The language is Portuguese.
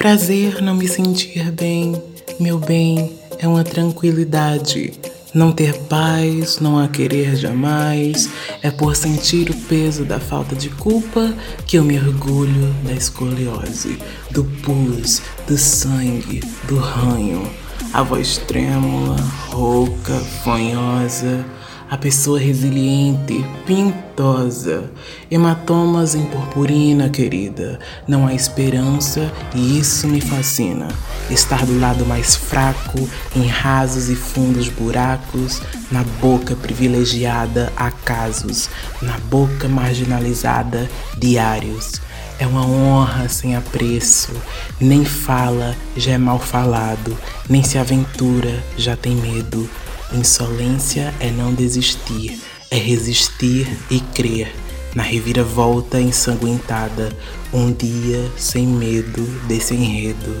prazer não me sentir bem, meu bem, é uma tranquilidade. Não ter paz, não a querer jamais, é por sentir o peso da falta de culpa que eu mergulho da escoliose, do pus, do sangue, do ranho. A voz trêmula, rouca, fanhosa a pessoa resiliente, pintosa. Hematomas em purpurina, querida. Não há esperança e isso me fascina. Estar do lado mais fraco, em rasos e fundos buracos, na boca privilegiada, acasos, na boca marginalizada, diários. É uma honra sem apreço, nem fala, já é mal falado, nem se aventura, já tem medo. Insolência é não desistir, é resistir e crer na reviravolta ensanguentada, um dia sem medo desse enredo.